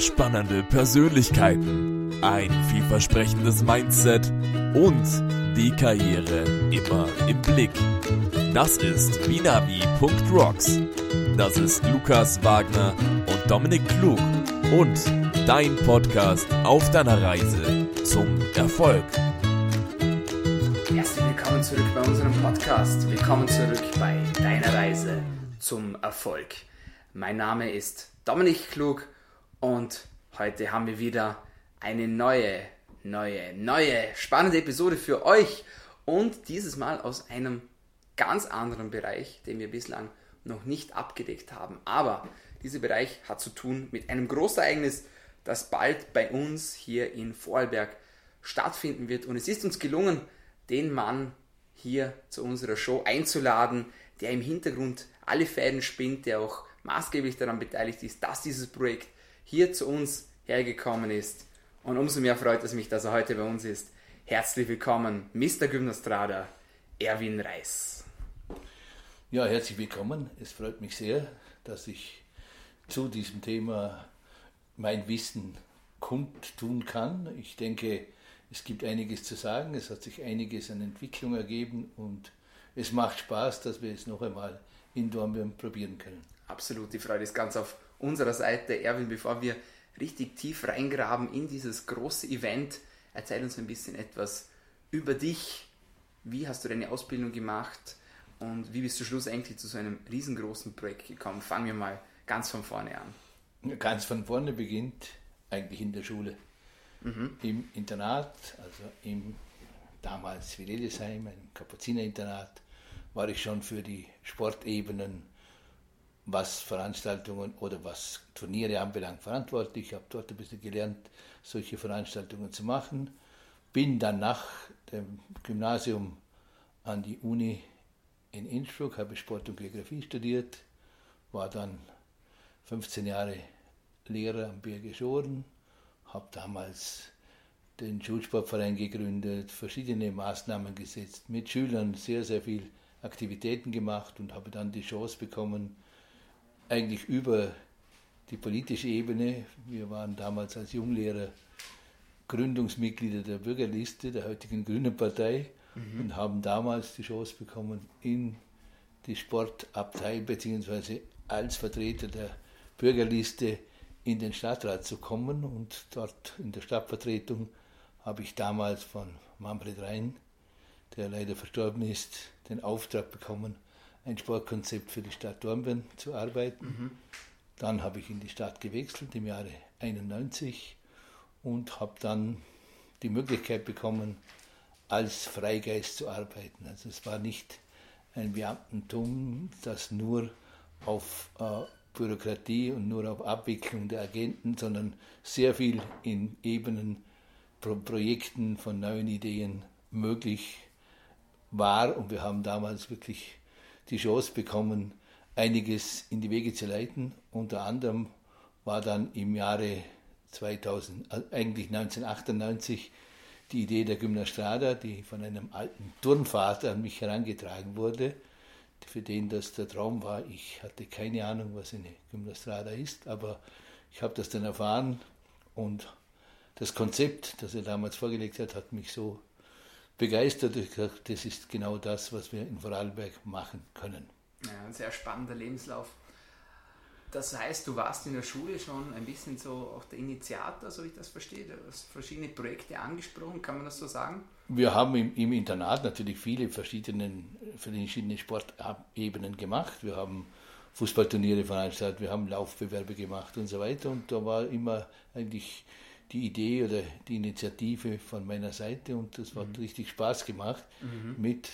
spannende Persönlichkeiten, ein vielversprechendes Mindset und die Karriere immer im Blick. Das ist binavi.rocks. Das ist Lukas Wagner und Dominik Klug und dein Podcast auf deiner Reise zum Erfolg. Herzlich willkommen zurück bei unserem Podcast. Willkommen zurück bei deiner Reise zum Erfolg. Mein Name ist Dominik Klug und heute haben wir wieder eine neue, neue, neue spannende Episode für euch und dieses Mal aus einem ganz anderen Bereich, den wir bislang noch nicht abgedeckt haben. Aber dieser Bereich hat zu tun mit einem Großereignis, das bald bei uns hier in Vorarlberg stattfinden wird. Und es ist uns gelungen, den Mann hier zu unserer Show einzuladen, der im Hintergrund alle Fäden spinnt, der auch maßgeblich daran beteiligt ist, dass dieses Projekt hier zu uns hergekommen ist. Und umso mehr freut es mich, dass er heute bei uns ist. Herzlich willkommen, Mr. Gymnastrada, Erwin Reis. Ja, herzlich willkommen. Es freut mich sehr, dass ich zu diesem Thema mein Wissen kundtun kann. Ich denke, es gibt einiges zu sagen, es hat sich einiges an Entwicklung ergeben und es macht Spaß, dass wir es noch einmal in Dornbirn probieren können. Absolut, die Freude ist ganz auf unserer Seite. Erwin, bevor wir richtig tief reingraben in dieses große Event, erzähl uns ein bisschen etwas über dich. Wie hast du deine Ausbildung gemacht und wie bist du schlussendlich zu so einem riesengroßen Projekt gekommen? Fangen wir mal ganz von vorne an. Ganz von vorne beginnt eigentlich in der Schule mhm. im Internat, also im damals Wilhelmsheim, ein Kapuzinerinternat, war ich schon für die Sportebenen, was Veranstaltungen oder was Turniere anbelangt, verantwortlich. Ich habe dort ein bisschen gelernt, solche Veranstaltungen zu machen. Bin dann nach dem Gymnasium an die Uni in Innsbruck, habe Sport und Geografie studiert, war dann 15 Jahre Lehrer am Bergisch Ohren, habe damals den Schulsportverein gegründet, verschiedene Maßnahmen gesetzt, mit Schülern sehr, sehr viel Aktivitäten gemacht und habe dann die Chance bekommen, eigentlich über die politische Ebene, wir waren damals als Junglehrer Gründungsmitglieder der Bürgerliste der heutigen Grünen Partei mhm. und haben damals die Chance bekommen, in die Sportabteilung bzw. als Vertreter der Bürgerliste in den Stadtrat zu kommen. Und dort in der Stadtvertretung habe ich damals von Manfred Rhein, der leider verstorben ist, den Auftrag bekommen, ein Sportkonzept für die Stadt Dornbirn zu arbeiten. Mhm. Dann habe ich in die Stadt gewechselt im Jahre 91 und habe dann die Möglichkeit bekommen, als Freigeist zu arbeiten. Also es war nicht ein Beamtentum, das nur auf äh, Bürokratie und nur auf Abwicklung der Agenten, sondern sehr viel in Ebenen, Pro Projekten von neuen Ideen möglich war. Und wir haben damals wirklich die Chance bekommen, einiges in die Wege zu leiten. Unter anderem war dann im Jahre 2000, äh, eigentlich 1998, die Idee der Gymnastrada, die von einem alten Turnvater an mich herangetragen wurde, für den das der Traum war. Ich hatte keine Ahnung, was eine Gymnastrada ist, aber ich habe das dann erfahren und das Konzept, das er damals vorgelegt hat, hat mich so begeistert. Ich gesagt, das ist genau das, was wir in Vorarlberg machen können. Ja, ein sehr spannender Lebenslauf. Das heißt, du warst in der Schule schon ein bisschen so auch der Initiator, so wie ich das verstehe. Du hast verschiedene Projekte angesprochen, kann man das so sagen? Wir haben im, im Internat natürlich viele verschiedene, verschiedene Sportebenen gemacht. Wir haben Fußballturniere veranstaltet, wir haben Laufbewerbe gemacht und so weiter. Und da war immer eigentlich die Idee oder die Initiative von meiner Seite und das hat mhm. richtig Spaß gemacht mhm. mit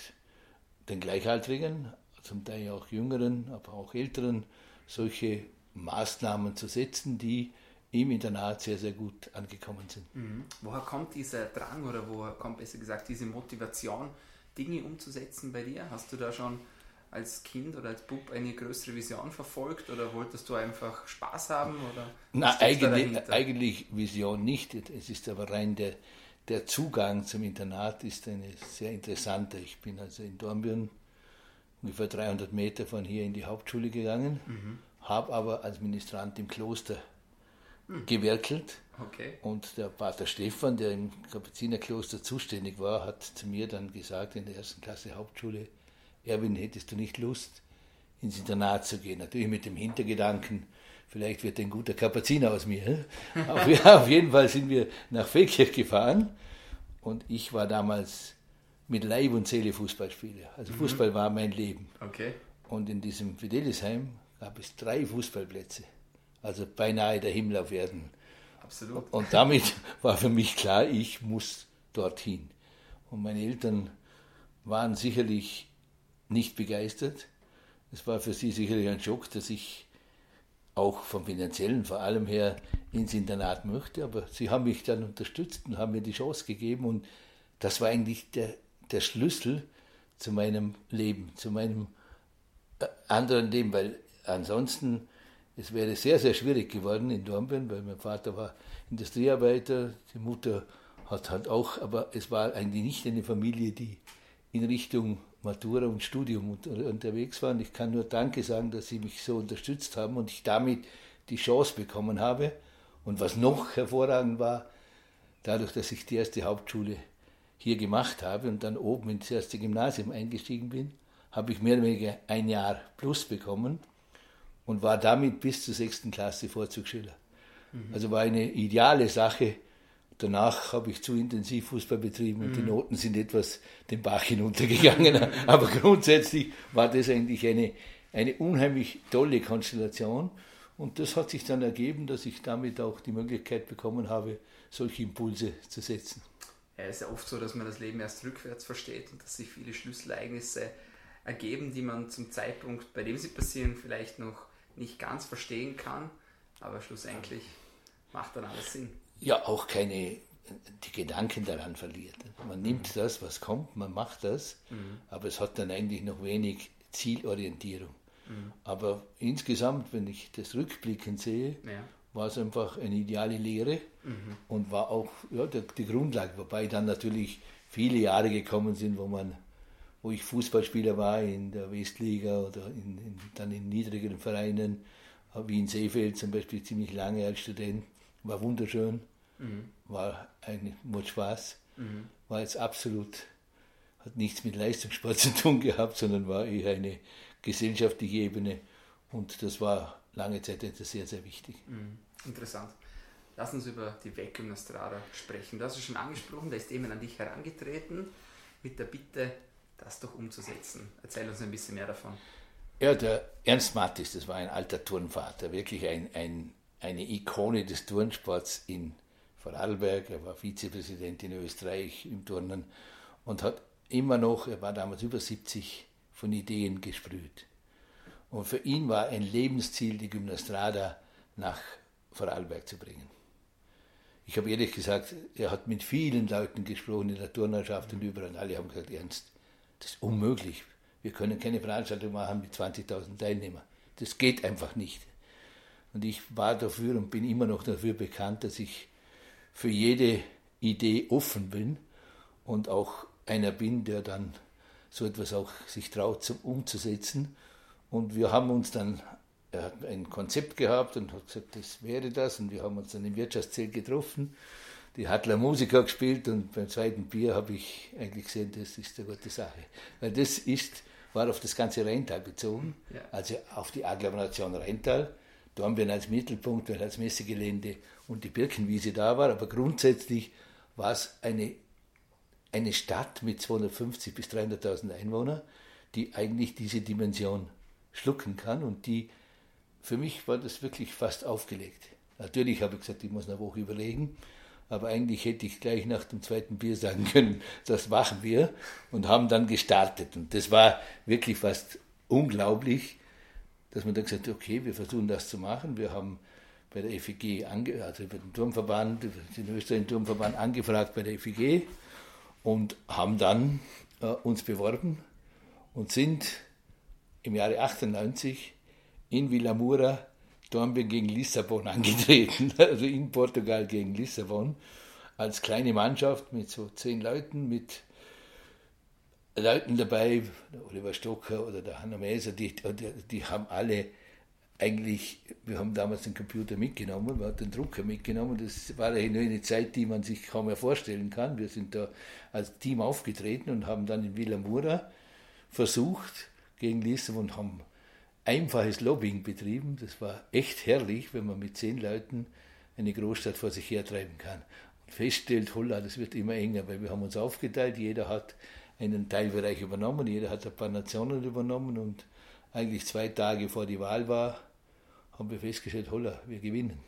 den Gleichaltrigen, zum Teil auch Jüngeren, aber auch Älteren solche Maßnahmen zu setzen, die im Internat sehr, sehr gut angekommen sind. Mhm. Woher kommt dieser Drang oder woher kommt besser gesagt diese Motivation, Dinge umzusetzen bei dir? Hast du da schon als Kind oder als Bub eine größere Vision verfolgt oder wolltest du einfach Spaß haben? Oder Na, eigentlich, eigentlich Vision nicht. Es ist aber rein der, der Zugang zum Internat ist eine sehr interessante. Ich bin also in Dornbirn ungefähr 300 Meter von hier in die Hauptschule gegangen, mhm. habe aber als Ministrant im Kloster hm. gewerkelt. Okay. Und der Pater Stefan, der im Kapuzinerkloster zuständig war, hat zu mir dann gesagt in der ersten Klasse Hauptschule, Erwin, hättest du nicht Lust, ins Internat zu gehen? Natürlich mit dem Hintergedanken, vielleicht wird ein guter Kapuziner aus mir. auf, ja, auf jeden Fall sind wir nach Feldkirch gefahren und ich war damals mit Leib und Seele Fußballspieler. Also mhm. Fußball war mein Leben. Okay. Und in diesem Fidelisheim gab es drei Fußballplätze. Also beinahe der Himmel auf Erden. Absolut. Und damit war für mich klar, ich muss dorthin. Und meine Eltern waren sicherlich nicht begeistert. Es war für sie sicherlich ein Schock, dass ich auch vom finanziellen vor allem her ins Internat möchte. Aber sie haben mich dann unterstützt und haben mir die Chance gegeben. Und das war eigentlich der, der Schlüssel zu meinem Leben, zu meinem äh, anderen Leben, weil ansonsten es wäre sehr, sehr schwierig geworden in Dornbirn, weil mein Vater war Industriearbeiter, die Mutter hat halt auch, aber es war eigentlich nicht eine Familie, die in Richtung Matura und Studium unterwegs war. Und ich kann nur Danke sagen, dass sie mich so unterstützt haben und ich damit die Chance bekommen habe. Und was noch hervorragend war, dadurch, dass ich die erste Hauptschule hier gemacht habe und dann oben ins erste Gymnasium eingestiegen bin, habe ich mehr oder weniger ein Jahr plus bekommen und war damit bis zur sechsten Klasse Vorzugsschüler. Mhm. Also war eine ideale Sache. Danach habe ich zu intensiv Fußball betrieben und mhm. die Noten sind etwas den Bach hinuntergegangen. Aber grundsätzlich war das eigentlich eine, eine unheimlich tolle Konstellation. Und das hat sich dann ergeben, dass ich damit auch die Möglichkeit bekommen habe, solche Impulse zu setzen. Ja, es ist ja oft so, dass man das Leben erst rückwärts versteht und dass sich viele Schlüsselereignisse ergeben, die man zum Zeitpunkt, bei dem sie passieren, vielleicht noch nicht ganz verstehen kann, aber schlussendlich macht dann alles Sinn. Ja, auch keine, die Gedanken daran verliert. Man nimmt das, was kommt, man macht das, mhm. aber es hat dann eigentlich noch wenig Zielorientierung. Mhm. Aber insgesamt, wenn ich das rückblickend sehe, ja. war es einfach eine ideale Lehre mhm. und war auch ja, die, die Grundlage, wobei dann natürlich viele Jahre gekommen sind, wo man wo ich Fußballspieler war in der Westliga oder in, in, dann in niedrigeren Vereinen, wie in Seefeld zum Beispiel ziemlich lange als Student, war wunderschön, mhm. war eigentlich macht Spaß, mhm. war jetzt absolut, hat nichts mit Leistungssport zu tun gehabt, sondern war eher eine gesellschaftliche Ebene und das war lange Zeit etwas sehr, sehr wichtig. Mhm. Interessant. Lass uns über die Vacuum Nostrada sprechen. Du hast es schon angesprochen, da ist jemand an dich herangetreten mit der Bitte, das doch umzusetzen. Erzähl uns ein bisschen mehr davon. Ja, der Ernst Mattis, das war ein alter Turnvater, wirklich ein, ein, eine Ikone des Turnsports in Vorarlberg. Er war Vizepräsident in Österreich im Turnen und hat immer noch, er war damals über 70, von Ideen gesprüht. Und für ihn war ein Lebensziel, die Gymnastrada nach Vorarlberg zu bringen. Ich habe ehrlich gesagt, er hat mit vielen Leuten gesprochen in der Turnerschaft und überall. Alle haben gesagt, Ernst, das ist unmöglich. Wir können keine Veranstaltung machen mit 20.000 Teilnehmern. Das geht einfach nicht. Und ich war dafür und bin immer noch dafür bekannt, dass ich für jede Idee offen bin und auch einer bin, der dann so etwas auch sich traut, zum umzusetzen. Und wir haben uns dann, er hat ein Konzept gehabt und hat gesagt, das wäre das. Und wir haben uns dann im Wirtschaftszelt getroffen die Hadler Musiker gespielt und beim zweiten Bier habe ich eigentlich gesehen, das ist eine gute Sache. Weil das ist, war auf das ganze Rheintal bezogen, ja. also auf die Agglomeration Rheintal. Da haben wir als Mittelpunkt, weil als Messegelände und die Birkenwiese da war, aber grundsätzlich war es eine, eine Stadt mit 250 bis 300.000 Einwohnern, die eigentlich diese Dimension schlucken kann und die, für mich war das wirklich fast aufgelegt. Natürlich habe ich gesagt, ich muss eine Woche überlegen, aber eigentlich hätte ich gleich nach dem zweiten Bier sagen können, das machen wir und haben dann gestartet. Und das war wirklich fast unglaublich, dass man dann gesagt hat, okay, wir versuchen das zu machen. Wir haben bei der FEG, also bei dem Turmverband, den österreichischen Turmverband angefragt bei der FEG und haben dann äh, uns beworben und sind im Jahre 98 in Villamura Dornbirn gegen Lissabon angetreten, also in Portugal gegen Lissabon, als kleine Mannschaft mit so zehn Leuten, mit Leuten dabei, der Oliver Stocker oder der Hanna Mäser, die, die, die haben alle eigentlich, wir haben damals den Computer mitgenommen, wir hatten den Drucker mitgenommen. Das war eine Zeit, die man sich kaum mehr vorstellen kann. Wir sind da als Team aufgetreten und haben dann in Villamura versucht gegen Lissabon und haben einfaches Lobbying betrieben. Das war echt herrlich, wenn man mit zehn Leuten eine Großstadt vor sich hertreiben kann. Und feststellt, holla, das wird immer enger, weil wir haben uns aufgeteilt, jeder hat einen Teilbereich übernommen, jeder hat ein paar Nationen übernommen und eigentlich zwei Tage vor die Wahl war, haben wir festgestellt, holla, wir gewinnen.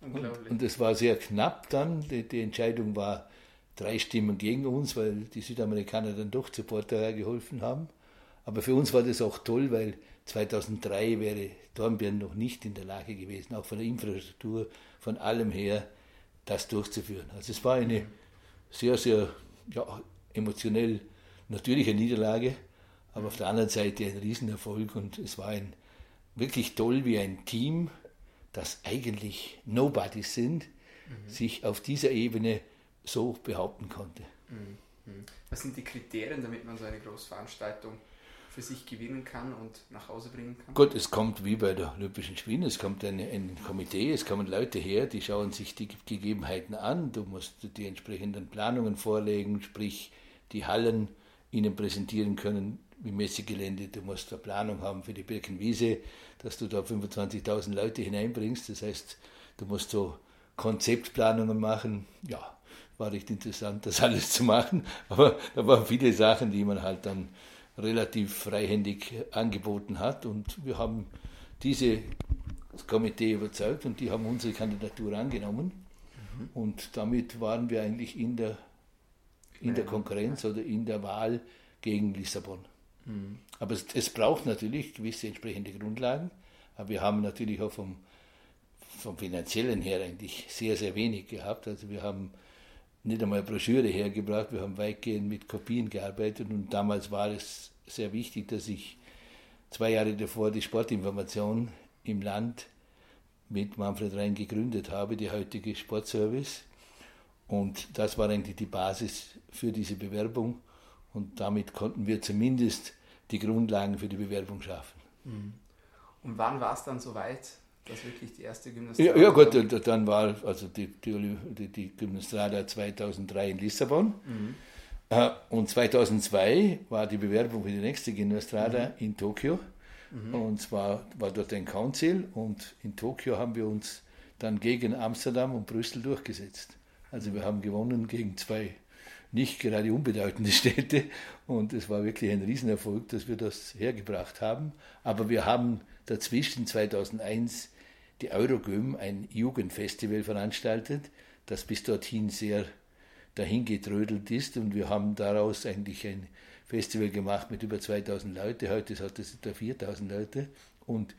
Und, und es war sehr knapp dann. Die, die, Entscheidung war drei Stimmen gegen uns, weil die Südamerikaner dann doch zu Portugal geholfen haben. Aber für uns war das auch toll, weil 2003 wäre Dornbirn noch nicht in der Lage gewesen, auch von der Infrastruktur, von allem her, das durchzuführen. Also es war eine sehr, sehr ja, emotionell natürliche Niederlage, aber auf der anderen Seite ein Riesenerfolg und es war ein wirklich toll, wie ein Team, das eigentlich Nobodies sind, mhm. sich auf dieser Ebene so behaupten konnte. Mhm. mhm. Was sind die Kriterien, damit man so eine Großveranstaltung für sich gewinnen kann und nach Hause bringen kann? Gut, es kommt wie bei der Olympischen Spielen, es kommt ein, ein Komitee, es kommen Leute her, die schauen sich die Gegebenheiten an, du musst die entsprechenden Planungen vorlegen, sprich die Hallen ihnen präsentieren können, wie Messegelände, du musst eine Planung haben für die Birkenwiese, dass du da 25.000 Leute hineinbringst. Das heißt, du musst so Konzeptplanungen machen. Ja, war recht interessant, das alles zu machen. Aber da waren viele Sachen, die man halt dann relativ freihändig angeboten hat. Und wir haben diese das Komitee überzeugt und die haben unsere Kandidatur angenommen. Mhm. Und damit waren wir eigentlich in der, in der Konkurrenz oder in der Wahl gegen Lissabon. Mhm. Aber es, es, braucht natürlich gewisse entsprechende Grundlagen. Aber wir haben natürlich auch vom, vom finanziellen her eigentlich sehr, sehr wenig gehabt. Also wir haben nicht einmal Broschüre hergebracht, wir haben weitgehend mit Kopien gearbeitet und damals war es sehr wichtig, dass ich zwei Jahre davor die Sportinformation im Land mit Manfred Rhein gegründet habe, die heutige Sportservice. Und das war eigentlich die Basis für diese Bewerbung. Und damit konnten wir zumindest die Grundlagen für die Bewerbung schaffen. Mhm. Und wann war es dann soweit, dass wirklich die erste Gymnastrada? Ja, ja gut, dann war also die, die, die Gymnastrada 2003 in Lissabon. Mhm. Äh, und 2002 war die Bewerbung für die nächste Gymnastrada mhm. in Tokio. Mhm. Und zwar war dort ein Council und in Tokio haben wir uns dann gegen Amsterdam und Brüssel durchgesetzt. Also wir haben gewonnen gegen zwei nicht gerade unbedeutende Städte. Und es war wirklich ein Riesenerfolg, dass wir das hergebracht haben. Aber wir haben dazwischen 2001 die Eurogym, ein Jugendfestival veranstaltet, das bis dorthin sehr dahingetrödelt ist. Und wir haben daraus eigentlich ein Festival gemacht mit über 2000 Leute. Heute hat es etwa 4000 Leute. Und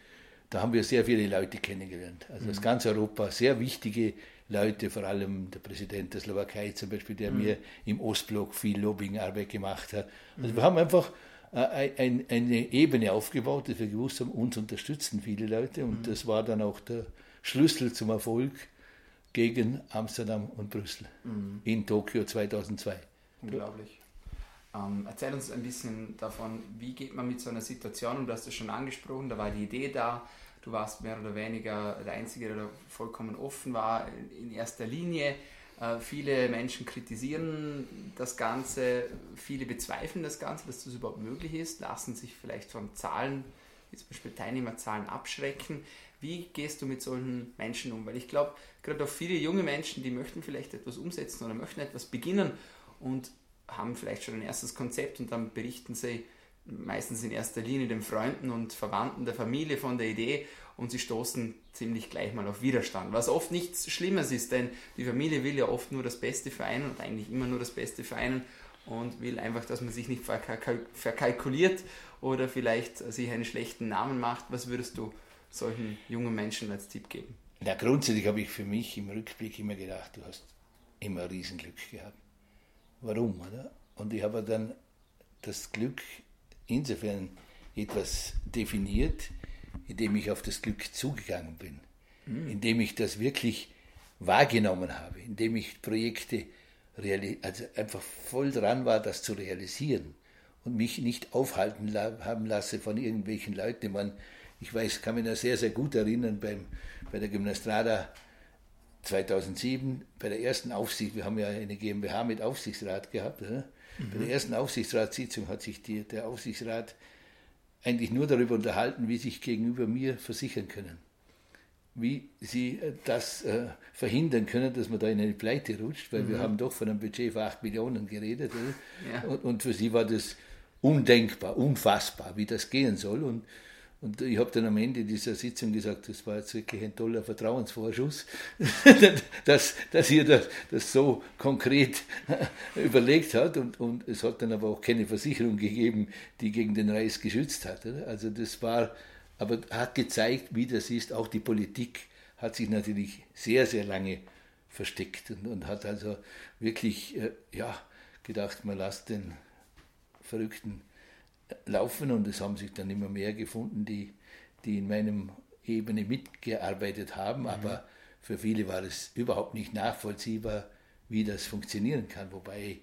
da haben wir sehr viele Leute kennengelernt. Also aus mhm. ganz Europa sehr wichtige Leute, vor allem der Präsident der Slowakei zum Beispiel, der mhm. mir im Ostblock viel Lobbyingarbeit gemacht hat. Also mhm. wir haben einfach äh, ein, eine Ebene aufgebaut, dass wir gewusst haben, uns unterstützen viele Leute und mhm. das war dann auch der Schlüssel zum Erfolg gegen Amsterdam und Brüssel mhm. in Tokio 2002. Unglaublich. Ähm, erzähl uns ein bisschen davon, wie geht man mit so einer Situation um, du hast es schon angesprochen, da war die Idee da, Du warst mehr oder weniger der Einzige, der vollkommen offen war in erster Linie. Äh, viele Menschen kritisieren das Ganze, viele bezweifeln das Ganze, dass das überhaupt möglich ist, lassen sich vielleicht von Zahlen, wie zum Beispiel Teilnehmerzahlen, abschrecken. Wie gehst du mit solchen Menschen um? Weil ich glaube, gerade auch viele junge Menschen, die möchten vielleicht etwas umsetzen oder möchten etwas beginnen und haben vielleicht schon ein erstes Konzept und dann berichten sie, meistens in erster Linie den Freunden und Verwandten der Familie von der Idee und sie stoßen ziemlich gleich mal auf Widerstand. Was oft nichts Schlimmes ist, denn die Familie will ja oft nur das Beste für einen und eigentlich immer nur das Beste für einen und will einfach, dass man sich nicht verkalkuliert oder vielleicht sich einen schlechten Namen macht. Was würdest du solchen jungen Menschen als Tipp geben? Na, grundsätzlich habe ich für mich im Rückblick immer gedacht, du hast immer Riesenglück gehabt. Warum, oder? Und ich habe dann das Glück insofern etwas definiert, indem ich auf das Glück zugegangen bin, mhm. indem ich das wirklich wahrgenommen habe, indem ich Projekte also einfach voll dran war, das zu realisieren und mich nicht aufhalten haben lasse von irgendwelchen Leuten, die man Ich weiß, kann mich da sehr, sehr gut erinnern beim, bei der Gymnastrada 2007, bei der ersten Aufsicht, wir haben ja eine GmbH mit Aufsichtsrat gehabt, mhm. bei der ersten Aufsichtsratssitzung hat sich die, der Aufsichtsrat eigentlich nur darüber unterhalten, wie sich gegenüber mir versichern können. Wie sie äh, das äh, verhindern können, dass man da in eine Pleite rutscht, weil mhm. wir haben doch von einem Budget von 8 Millionen geredet. Ja. Und, und, für sie war das undenkbar, unfassbar, wie das gehen soll. Und und ich habe dann am Ende dieser Sitzung gesagt, das war jetzt wirklich ein toller Vertrauensvorschuss, dass, dass ihr das, das so konkret überlegt hat. Und, und es hat dann aber auch keine Versicherung gegeben, die gegen den Reis geschützt hat. Also das war, aber hat gezeigt, wie das ist. Auch die Politik hat sich natürlich sehr, sehr lange versteckt und, und hat also wirklich äh, ja, gedacht, man lasst den Verrückten laufen und es haben sich dann immer mehr gefunden, die, die in meinem Ebene mitgearbeitet haben, mhm. aber für viele war es überhaupt nicht nachvollziehbar, wie das funktionieren kann, wobei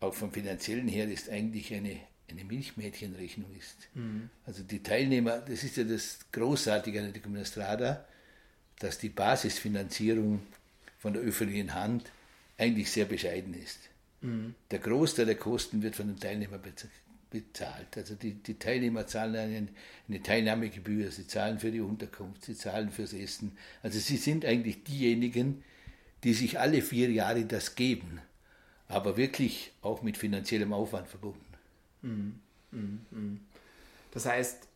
auch vom finanziellen her ist eigentlich eine, eine Milchmädchenrechnung ist. Mhm. Also die Teilnehmer, das ist ja das Großartige an der Gymnastrada, dass die Basisfinanzierung von der öffentlichen Hand eigentlich sehr bescheiden ist. Mhm. Der Großteil der Kosten wird von den Teilnehmern bezahlt. Also die, die Teilnehmer zahlen eine, eine Teilnahmegebühr, sie zahlen für die Unterkunft, sie zahlen fürs Essen. Also sie sind eigentlich diejenigen, die sich alle vier Jahre das geben, aber wirklich auch mit finanziellem Aufwand verbunden. Mhm. Mhm. Das heißt,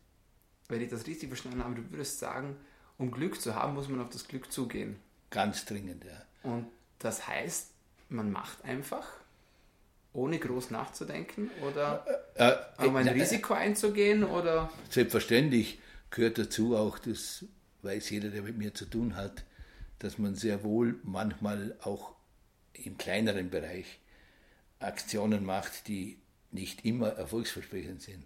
wenn ich das richtig verstanden habe, du würdest sagen, um Glück zu haben, muss man auf das Glück zugehen. Ganz dringend, ja. Und das heißt, man macht einfach ohne groß nachzudenken oder äh, äh, um ein äh, Risiko einzugehen? Oder? Selbstverständlich gehört dazu auch, das weiß jeder, der mit mir zu tun hat, dass man sehr wohl manchmal auch im kleineren Bereich Aktionen macht, die nicht immer erfolgsversprechend sind,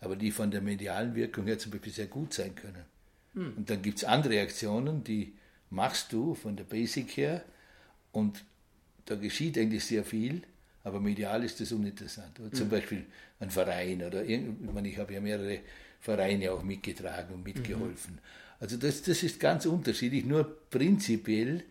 aber die von der medialen Wirkung her zum Beispiel sehr gut sein können. Hm. Und dann gibt es andere Aktionen, die machst du von der Basic her und da geschieht eigentlich sehr viel aber medial ist das uninteressant. Oder zum mhm. Beispiel ein Verein oder meine, ich habe ja mehrere Vereine auch mitgetragen und mitgeholfen. Mhm. Also das, das ist ganz unterschiedlich. Nur prinzipiell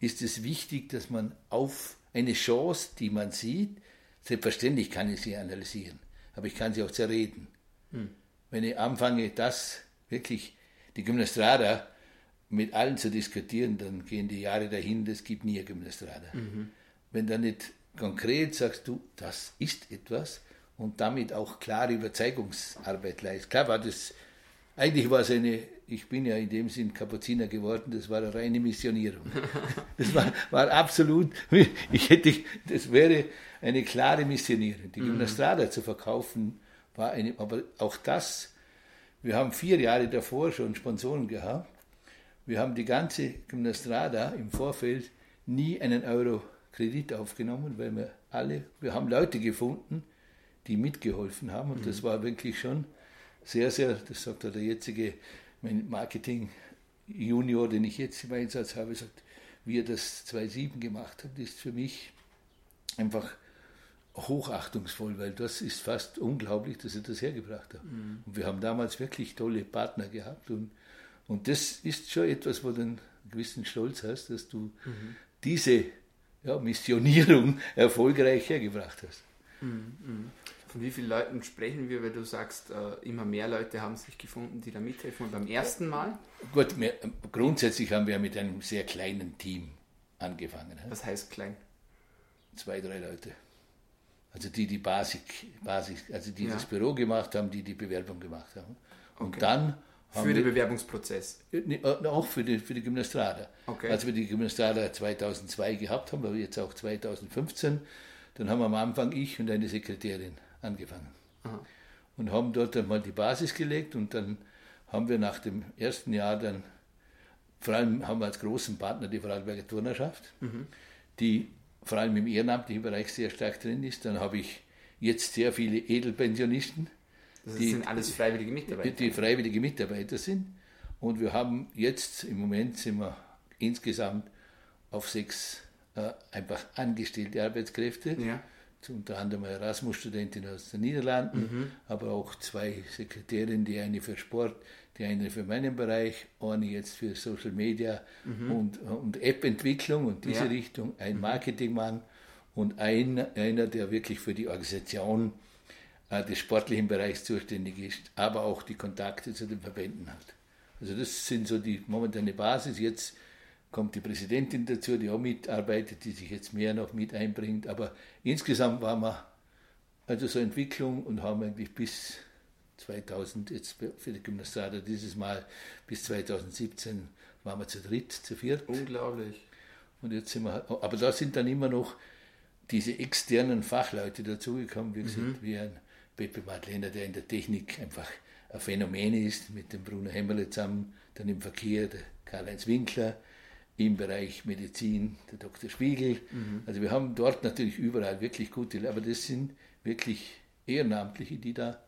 ist es wichtig, dass man auf eine Chance, die man sieht, selbstverständlich kann ich sie analysieren, aber ich kann sie auch zerreden. Mhm. Wenn ich anfange, das wirklich, die Gymnastrada mit allen zu diskutieren, dann gehen die Jahre dahin, es gibt nie eine Gymnastrada. Mhm. Wenn da nicht konkret sagst du, das ist etwas und damit auch klare Überzeugungsarbeit leist. Klar war das, eigentlich war es eine, ich bin ja in dem Sinn Kapuziner geworden, das war eine reine Missionierung. Das war, war absolut, ich hätte, das wäre eine klare Missionierung. Die mhm. Gymnastrada zu verkaufen war eine, aber auch das, wir haben vier Jahre davor schon Sponsoren gehabt. Wir haben die ganze Gymnastrada im Vorfeld nie einen Euro Kredit aufgenommen, weil wir alle, wir haben Leute gefunden, die mitgeholfen haben und mhm. das war wirklich schon sehr, sehr, das sagt der jetzige Marketing Junior, den ich jetzt im Einsatz habe, sagt, wie er das 2007 gemacht hat, ist für mich einfach hochachtungsvoll, weil das ist fast unglaublich, dass er das hergebracht hat. Mhm. Und wir haben damals wirklich tolle Partner gehabt und, und das ist schon etwas, wo du einen gewissen Stolz hast, dass du mhm. diese ja, Missionierung erfolgreich hergebracht hast. Mhm. Von wie vielen Leuten sprechen wir, weil du sagst, äh, immer mehr Leute haben sich gefunden, die da mithelfen und beim ersten Mal? Gut, wir, grundsätzlich haben wir mit einem sehr kleinen Team angefangen. Was heißt klein? Zwei, drei Leute. Also die, die Basic, Basis, also die ja. das Büro gemacht haben, die die Bewerbung gemacht haben. Und okay. dann für den Bewerbungsprozess? Äh, auch für die, für die Gymnastrada. Okay. Als wir die Gymnastrada 2002 gehabt haben, aber jetzt auch 2015, dann haben am Anfang ich und eine Sekretärin angefangen. Aha. Und haben dort einmal die Basis gelegt und dann haben wir nach dem ersten Jahr dann, vor allem haben wir als großen Partner die Vorarlberger Turnerschaft, mhm. die vor allem im ehrenamtlichen Bereich sehr stark drin ist. Dann habe ich jetzt sehr viele Edelpensionisten, das die, sind alles freiwillige Mitarbeiter. Die, die freiwillige Mitarbeiter sind. Und wir haben jetzt, im Moment sind wir insgesamt auf sechs äh, einfach angestellte Arbeitskräfte, ja. unter anderem eine Erasmus-Studentin aus den Niederlanden, mhm. aber auch zwei Sekretärinnen, die eine für Sport, die eine für meinen Bereich, eine jetzt für Social Media mhm. und, und App-Entwicklung und diese ja. Richtung, ein mhm. Marketingmann und ein, einer, der wirklich für die Organisation des sportlichen Bereichs zuständig ist, aber auch die Kontakte zu den Verbänden hat. Also das sind so die momentane Basis. Jetzt kommt die Präsidentin dazu, die auch mitarbeitet, die sich jetzt mehr noch mit einbringt. Aber insgesamt waren wir also so Entwicklung und haben eigentlich bis 2000, jetzt für die Gymnasiade dieses Mal, bis 2017 waren wir zu dritt, zu viert. Unglaublich. Und jetzt sind wir, aber da sind dann immer noch diese externen Fachleute dazugekommen, wie gesagt, mhm. wie ein Pepe Madlener, der in der Technik einfach ein Phänomen ist, mit dem Bruno Hemmerle zusammen, dann im Verkehr der Karl-Heinz Winkler, im Bereich Medizin der Dr. Spiegel. Mhm. Also wir haben dort natürlich überall wirklich gute, aber das sind wirklich Ehrenamtliche, die da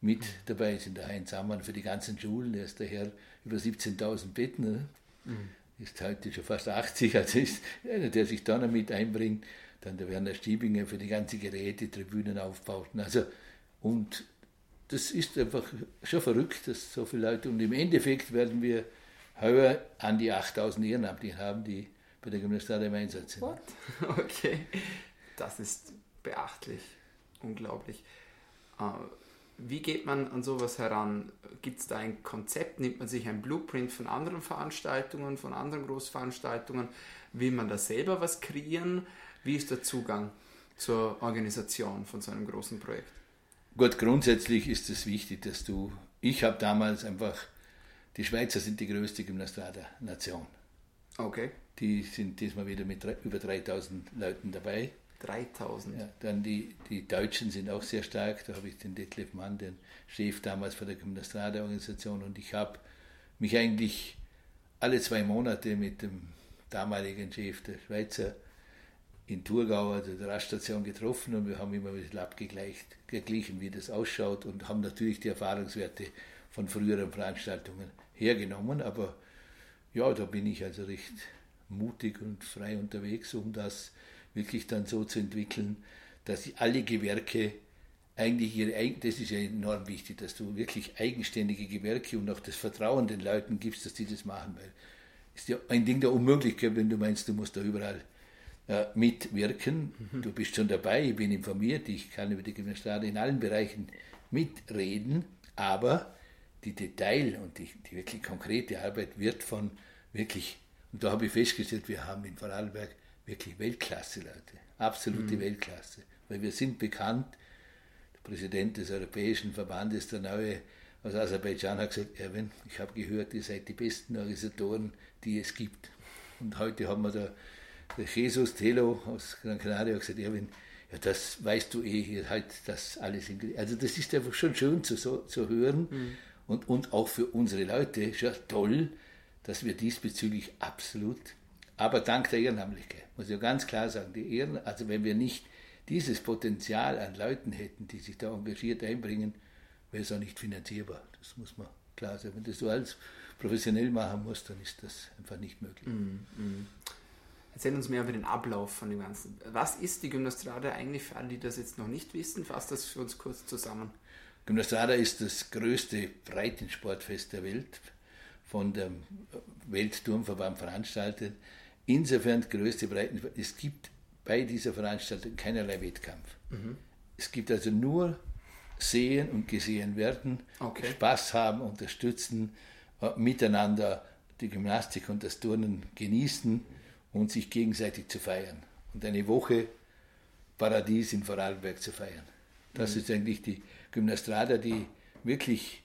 mit mhm. dabei sind. Der Heinz Ammann für die ganzen Schulen, der ist daher über 17.000 Betten, mhm. ist heute schon fast 80, also ist einer, der sich da noch mit einbringt. Dann der Werner Stiebinger für die ganze Geräte, Tribünen aufbauten. Also, und das ist einfach schon verrückt, dass so viele Leute, und im Endeffekt werden wir heuer an die 8000 Ehrenamtliche haben, die bei der Gymnastik im Einsatz sind. What? Okay, das ist beachtlich, unglaublich. Äh, wie geht man an sowas heran? Gibt es da ein Konzept? Nimmt man sich ein Blueprint von anderen Veranstaltungen, von anderen Großveranstaltungen? Will man da selber was kreieren? Wie ist der Zugang zur Organisation von so einem großen Projekt? Gut, grundsätzlich ist es wichtig, dass du, ich habe damals einfach die Schweizer sind die größte Gymnastrada-Nation. Okay. Die sind diesmal wieder mit über 3000 Leuten dabei. 3000? Ja, dann die, die Deutschen sind auch sehr stark. Da habe ich den Detlef Mann, den Chef damals von der Gymnastrada-Organisation. Und ich habe mich eigentlich alle zwei Monate mit dem damaligen Chef der Schweizer in Thurgau, also der Raststation, getroffen und wir haben immer ein bisschen abgeglichen, wie das ausschaut und haben natürlich die Erfahrungswerte von früheren Veranstaltungen hergenommen, aber ja, da bin ich also recht mutig und frei unterwegs, um das wirklich dann so zu entwickeln, dass alle Gewerke eigentlich ihre das ist ja enorm wichtig, dass du wirklich eigenständige Gewerke und auch das Vertrauen den Leuten gibst, dass die das machen, weil ist ja ein Ding der Unmöglichkeit, wenn du meinst, du musst da überall äh, mitwirken. Mhm. Du bist schon dabei, ich bin informiert, ich kann über die Gymnastik in allen Bereichen mitreden, aber die Detail und die, die wirklich konkrete Arbeit wird von wirklich, und da habe ich festgestellt, wir haben in Vorarlberg wirklich Weltklasse-Leute, absolute mhm. Weltklasse, weil wir sind bekannt, der Präsident des Europäischen Verbandes, der neue aus Aserbaidschan, hat gesagt, Erwin, ich habe gehört, ihr seid die besten Organisatoren, die es gibt. Und heute haben wir da der Jesus Telo aus Gran Canaria gesagt, Erwin, ja, das weißt du eh, halt das alles in Also das ist einfach schon schön zu, so, zu hören. Mhm und, und auch für unsere Leute schon toll, dass wir diesbezüglich absolut, aber dank der Ehrenamtlichkeit, muss ich ja ganz klar sagen, die Ehren, also wenn wir nicht dieses Potenzial an Leuten hätten, die sich da engagiert einbringen, wäre es auch nicht finanzierbar. Das muss man klar sagen. Wenn du das so als professionell machen musst, dann ist das einfach nicht möglich. Mm, mm. Erzähl uns mehr über den Ablauf von dem Ganzen. Was ist die Gymnastrade eigentlich für alle, die das jetzt noch nicht wissen? Fass das für uns kurz zusammen. Gymnastrada ist das größte Breitensportfest der Welt, von dem Weltturmverband veranstaltet. Insofern größte Breitensport. Es gibt bei dieser Veranstaltung keinerlei Wettkampf. Mhm. Es gibt also nur sehen und gesehen werden, okay. Spaß haben, unterstützen, äh, miteinander die Gymnastik und das Turnen genießen und sich gegenseitig zu feiern. Und eine Woche Paradies in Vorarlberg zu feiern. Das mhm. ist eigentlich die Gymnastrada, die wirklich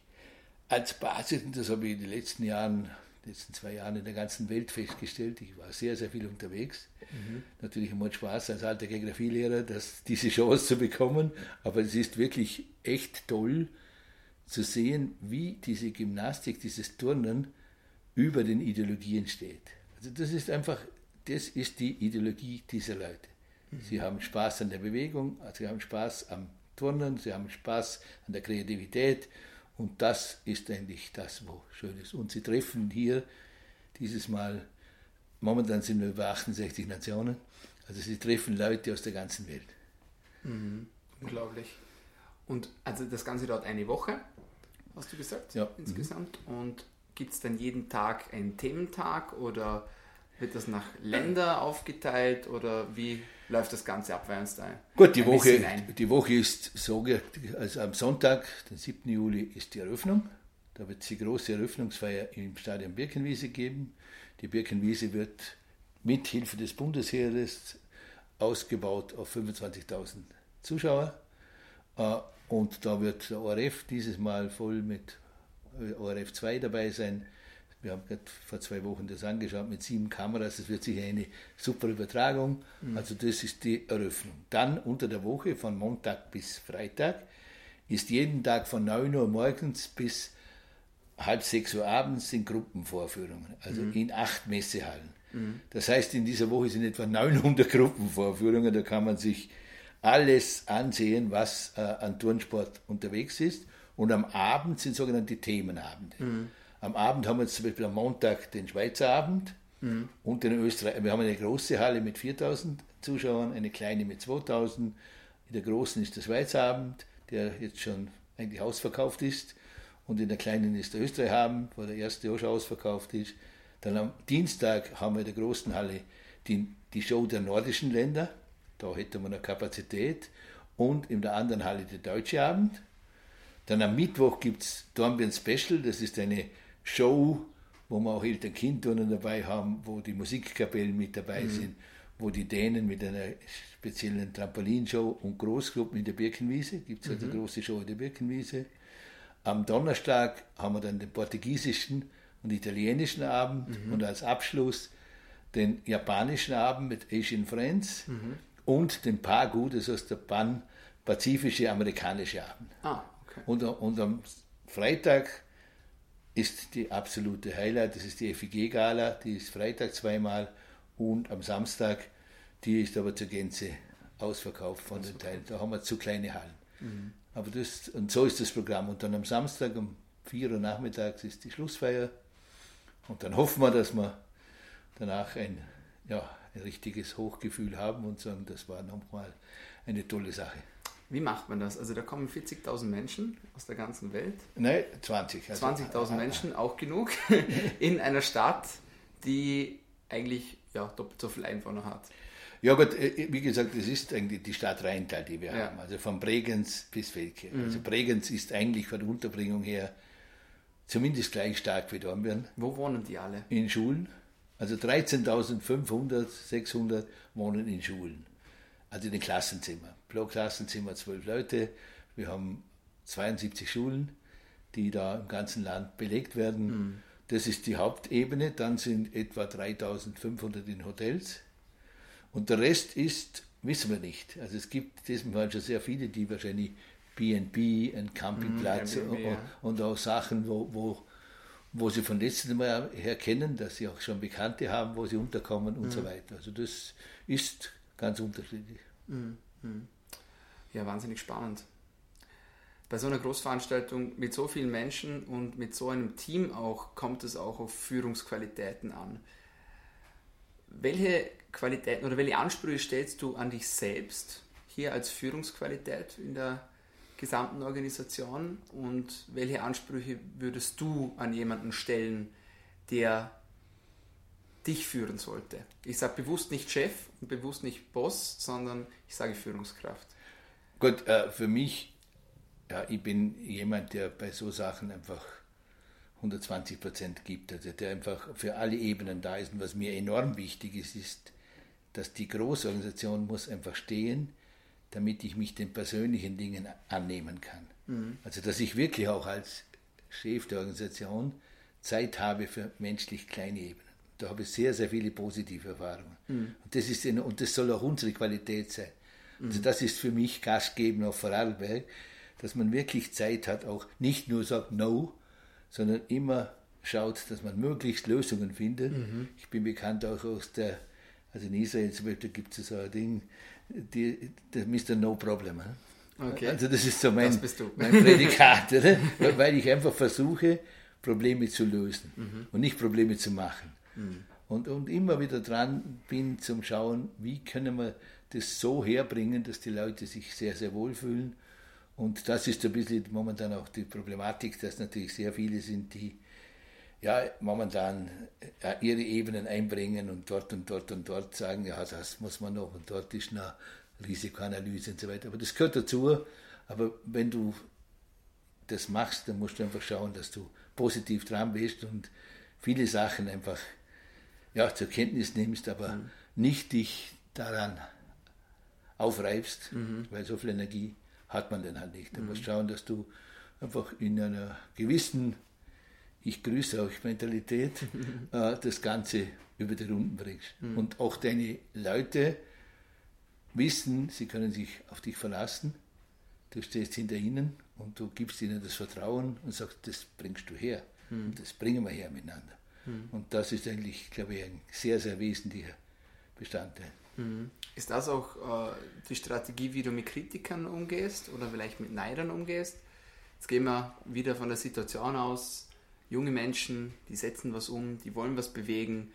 als Basis, und das habe ich in den letzten Jahren, letzten zwei Jahren in der ganzen Welt festgestellt, ich war sehr, sehr viel unterwegs. Mhm. Natürlich macht Spaß als alter Geografielehrer, das, diese Chance zu bekommen, aber es ist wirklich echt toll zu sehen, wie diese Gymnastik, dieses Turnen über den Ideologien steht. Also das ist einfach, das ist die Ideologie dieser Leute. Mhm. Sie haben Spaß an der Bewegung, sie haben Spaß am Turnen, sie haben Spaß an der Kreativität und das ist eigentlich das, wo schön ist. Und sie treffen hier dieses Mal, momentan sind wir über 68 Nationen, also sie treffen Leute aus der ganzen Welt. Mhm. Unglaublich. Und also das Ganze dauert eine Woche, hast du gesagt, ja. insgesamt. Mhm. Und gibt es dann jeden Tag einen Thementag oder wird das nach Länder aufgeteilt oder wie läuft das Ganze ab da? Gut, die Woche, die Woche ist so, also am Sonntag, den 7. Juli, ist die Eröffnung. Da wird es die große Eröffnungsfeier im Stadion Birkenwiese geben. Die Birkenwiese wird mit Hilfe des Bundesheeres ausgebaut auf 25.000 Zuschauer. Äh, und da wird der ORF dieses Mal voll mit äh, ORF 2 dabei sein. Wir haben gerade vor zwei Wochen das angeschaut mit sieben Kameras. Das wird sicher eine super Übertragung. Mhm. Also das ist die Eröffnung. Dann unter der Woche von Montag bis Freitag ist jeden Tag von 9 Uhr morgens bis halb sechs Uhr abends sind Gruppenvorführungen, also mhm. in acht Messehallen. Mhm. Das heißt, in dieser Woche sind etwa 900 Gruppenvorführungen. Da kann man sich alles ansehen, was äh, an Turnsport unterwegs ist. Und am Abend sind sogenannte Themenabende. Mhm. Am Abend haben wir zum Beispiel am Montag den Schweizer Abend mhm. und den Österreich. Wir haben eine große Halle mit 4000 Zuschauern, eine kleine mit 2000. In der großen ist der Schweizer Abend, der jetzt schon eigentlich ausverkauft ist. Und in der kleinen ist der Österreich Abend, wo der erste auch schon ausverkauft ist. Dann am Dienstag haben wir in der großen Halle die, die Show der nordischen Länder. Da hätte man eine Kapazität. Und in der anderen Halle der deutsche Abend. Dann am Mittwoch gibt es Dornbirn Special, das ist eine Show, wo wir auch Eltern-Kind-Turnen dabei haben, wo die Musikkapellen mit dabei mhm. sind, wo die Dänen mit einer speziellen Trampolinshow und Großgruppen in der Birkenwiese, gibt es also mhm. eine große Show in der Birkenwiese. Am Donnerstag haben wir dann den portugiesischen und italienischen Abend mhm. und als Abschluss den japanischen Abend mit Asian Friends mhm. und den Pagu, das heißt der pan-pazifische amerikanische Abend. Ah, Okay. Und, und am Freitag ist die absolute Highlight, das ist die FIG-Gala, die ist Freitag zweimal und am Samstag, die ist aber zur Gänze ausverkauft von den Teilen. Da haben wir zu kleine Hallen. Mhm. Aber das, und so ist das Programm. Und dann am Samstag um 4 Uhr nachmittags ist die Schlussfeier. Und dann hoffen wir, dass wir danach ein, ja, ein richtiges Hochgefühl haben und sagen, das war nochmal eine tolle Sache. Wie macht man das? Also da kommen 40.000 Menschen aus der ganzen Welt. Nein, 20. Also 20.000 Menschen, auch genug, in einer Stadt, die eigentlich ja, doppelt so viel Einwohner hat. Ja gut, äh, wie gesagt, es ist eigentlich die Stadt Rheintal, die wir ja. haben. Also von Bregenz bis Felke. Mhm. Also Bregenz ist eigentlich von der Unterbringung her zumindest gleich stark wie Dornbirn. Wo wohnen die alle? In Schulen. Also 13.500, 600 wohnen in Schulen. Also in den Klassenzimmern. Pro Klassenzimmer zwölf Leute. Wir haben 72 Schulen, die da im ganzen Land belegt werden. Mhm. Das ist die Hauptebene. Dann sind etwa 3500 in Hotels. Und der Rest ist, wissen wir nicht. Also es gibt diesmal schon sehr viele, die wahrscheinlich B&B, ein Campingplatz mhm, und, ja. und, auch Sachen, wo, wo, wo sie von letztem Mal her kennen, dass sie auch schon Bekannte haben, wo sie unterkommen und mhm. so weiter. Also das ist ganz unterschiedlich. Mhm. mhm. Ja, wahnsinnig spannend. Bei so einer Großveranstaltung mit so vielen Menschen und mit so einem Team auch kommt es auch auf Führungsqualitäten an. Welche Qualitäten oder welche Ansprüche stellst du an dich selbst hier als Führungsqualität in der gesamten Organisation und welche Ansprüche würdest du an jemanden stellen, der dich führen sollte? Ich sage bewusst nicht Chef und bewusst nicht Boss, sondern ich sage Führungskraft. Gut, äh, für mich, ja, ich bin jemand, der bei so Sachen einfach 120 Prozent gibt, also der einfach für alle Ebenen da ist. Und was mir enorm wichtig ist, ist, dass die Großorganisation muss einfach stehen, damit ich mich den persönlichen Dingen annehmen kann. Mhm. Also dass ich wirklich auch als Chef der Organisation Zeit habe für menschlich kleine Ebenen. Da habe ich sehr, sehr viele positive Erfahrungen. Mhm. Und, das ist, und das soll auch unsere Qualität sein. Also das ist für mich Gastgeben auf Vorarlberg, dass man wirklich Zeit hat, auch nicht nur sagt No, sondern immer schaut, dass man möglichst Lösungen findet. Mhm. Ich bin bekannt auch aus der, also in Israel zum Beispiel gibt es so ein Ding, die, der Mr. No Problem. Okay. Also das ist so mein, mein Prädikat, weil ich einfach versuche, Probleme zu lösen mhm. und nicht Probleme zu machen. Mhm. Und, und immer wieder dran bin zum Schauen, wie können wir das so herbringen, dass die Leute sich sehr, sehr wohlfühlen. Und das ist ein bisschen momentan auch die Problematik, dass natürlich sehr viele sind, die ja momentan äh, ihre Ebenen einbringen und dort und dort und dort sagen, ja, das muss man noch und dort ist eine Risikoanalyse und so weiter. Aber das gehört dazu. Aber wenn du das machst, dann musst du einfach schauen, dass du positiv dran bist und viele Sachen einfach ja, zur Kenntnis nimmst, aber mhm. nicht dich daran aufreibst, mhm. weil so viel Energie hat man dann halt nicht. Du mhm. musst schauen, dass du einfach in einer gewissen Ich grüße euch Mentalität äh, das Ganze über die Runden bringst. Mhm. Und auch deine Leute wissen, sie können sich auf dich verlassen. Du stehst hinter ihnen und du gibst ihnen das Vertrauen und sagst, das bringst du her. Mhm. Und das bringen wir her miteinander. Mhm. Und das ist eigentlich, glaube ich, ein sehr, sehr wesentlicher Bestandteil. Mhm. Ist das auch äh, die Strategie, wie du mit Kritikern umgehst oder vielleicht mit Neidern umgehst? Jetzt gehen wir wieder von der Situation aus, junge Menschen, die setzen was um, die wollen was bewegen,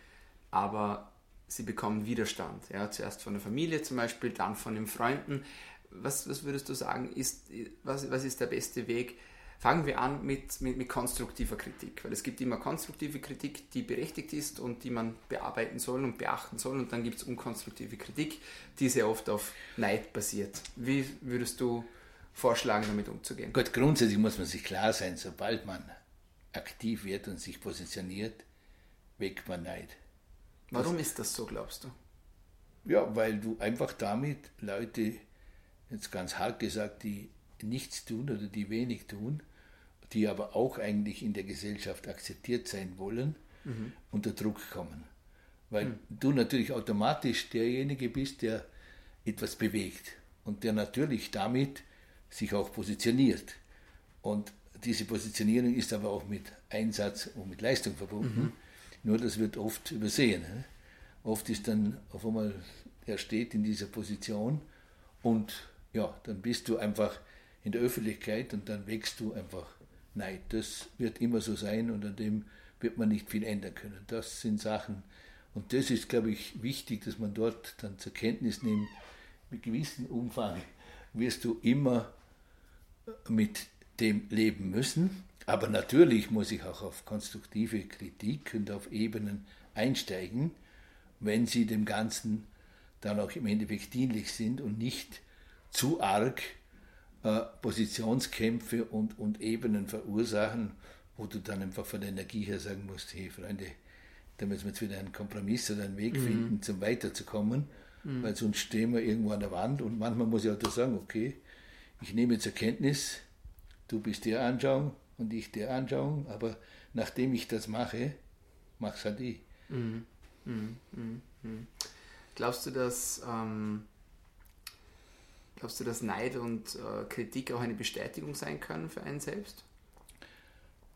aber sie bekommen Widerstand. Ja, zuerst von der Familie zum Beispiel, dann von den Freunden. Was, was würdest du sagen, ist, was, was ist der beste Weg, Fangen wir an mit, mit, mit, konstruktiver Kritik, weil es gibt immer konstruktive Kritik, die berechtigt ist und die man bearbeiten soll und beachten soll und dann gibt es unkonstruktive Kritik, die sehr oft auf Neid basiert. Wie würdest du vorschlagen, damit umzugehen? Gut, grundsätzlich muss man sich klar sein, sobald man aktiv wird und sich positioniert, weckt man Neid. Warum das, ist das so, glaubst du? Ja, weil du einfach damit Leute, jetzt ganz hart gesagt, die nichts tun oder die wenig tun, die aber auch eigentlich in der Gesellschaft akzeptiert sein wollen, mhm. unter Druck kommen. Weil mhm. du natürlich automatisch derjenige bist, der etwas bewegt und der natürlich damit sich auch positioniert. Und diese Positionierung ist aber auch mit Einsatz und mit Leistung verbunden. Mhm. Nur das wird oft übersehen. Ne? Oft ist dann auf einmal, er steht in dieser Position und ja, dann bist du einfach in der Öffentlichkeit und dann wächst du einfach Neid. Das wird immer so sein und an dem wird man nicht viel ändern können. Das sind Sachen und das ist, glaube ich, wichtig, dass man dort dann zur Kenntnis nimmt, mit gewissem Umfang wirst du immer mit dem leben müssen. Aber natürlich muss ich auch auf konstruktive Kritik und auf Ebenen einsteigen, wenn sie dem Ganzen dann auch im Endeffekt dienlich sind und nicht zu arg äh, Positionskämpfe und, und Ebenen verursachen, wo du dann einfach von der Energie her sagen musst, hey Freunde, da müssen wir jetzt wieder einen Kompromiss oder einen Weg mhm. finden, zum weiterzukommen, mhm. weil sonst stehen wir irgendwo an der Wand und manchmal muss ich auch da sagen, okay, ich nehme zur Kenntnis, du bist der Anschauung und ich der Anschauung, aber nachdem ich das mache, mach's halt ich. Mhm. mhm. mhm. mhm. Glaubst du, dass ähm, Glaubst du, dass Neid und äh, Kritik auch eine Bestätigung sein können für einen selbst?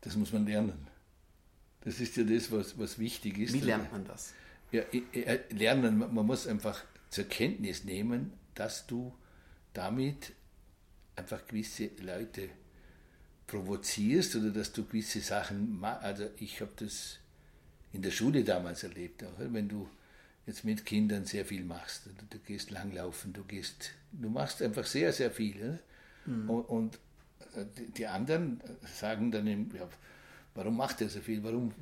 Das muss man lernen. Das ist ja das, was, was wichtig ist. Wie lernt man das? Ja, lernen, man muss einfach zur Kenntnis nehmen, dass du damit einfach gewisse Leute provozierst oder dass du gewisse Sachen machst. Also ich habe das in der Schule damals erlebt, auch wenn du jetzt mit Kindern sehr viel machst. Du, du gehst langlaufen, du gehst, du machst einfach sehr, sehr viel. Mhm. Und, und, äh, die anderen sagen dann, eben, ja, warum macht er so viel? Warum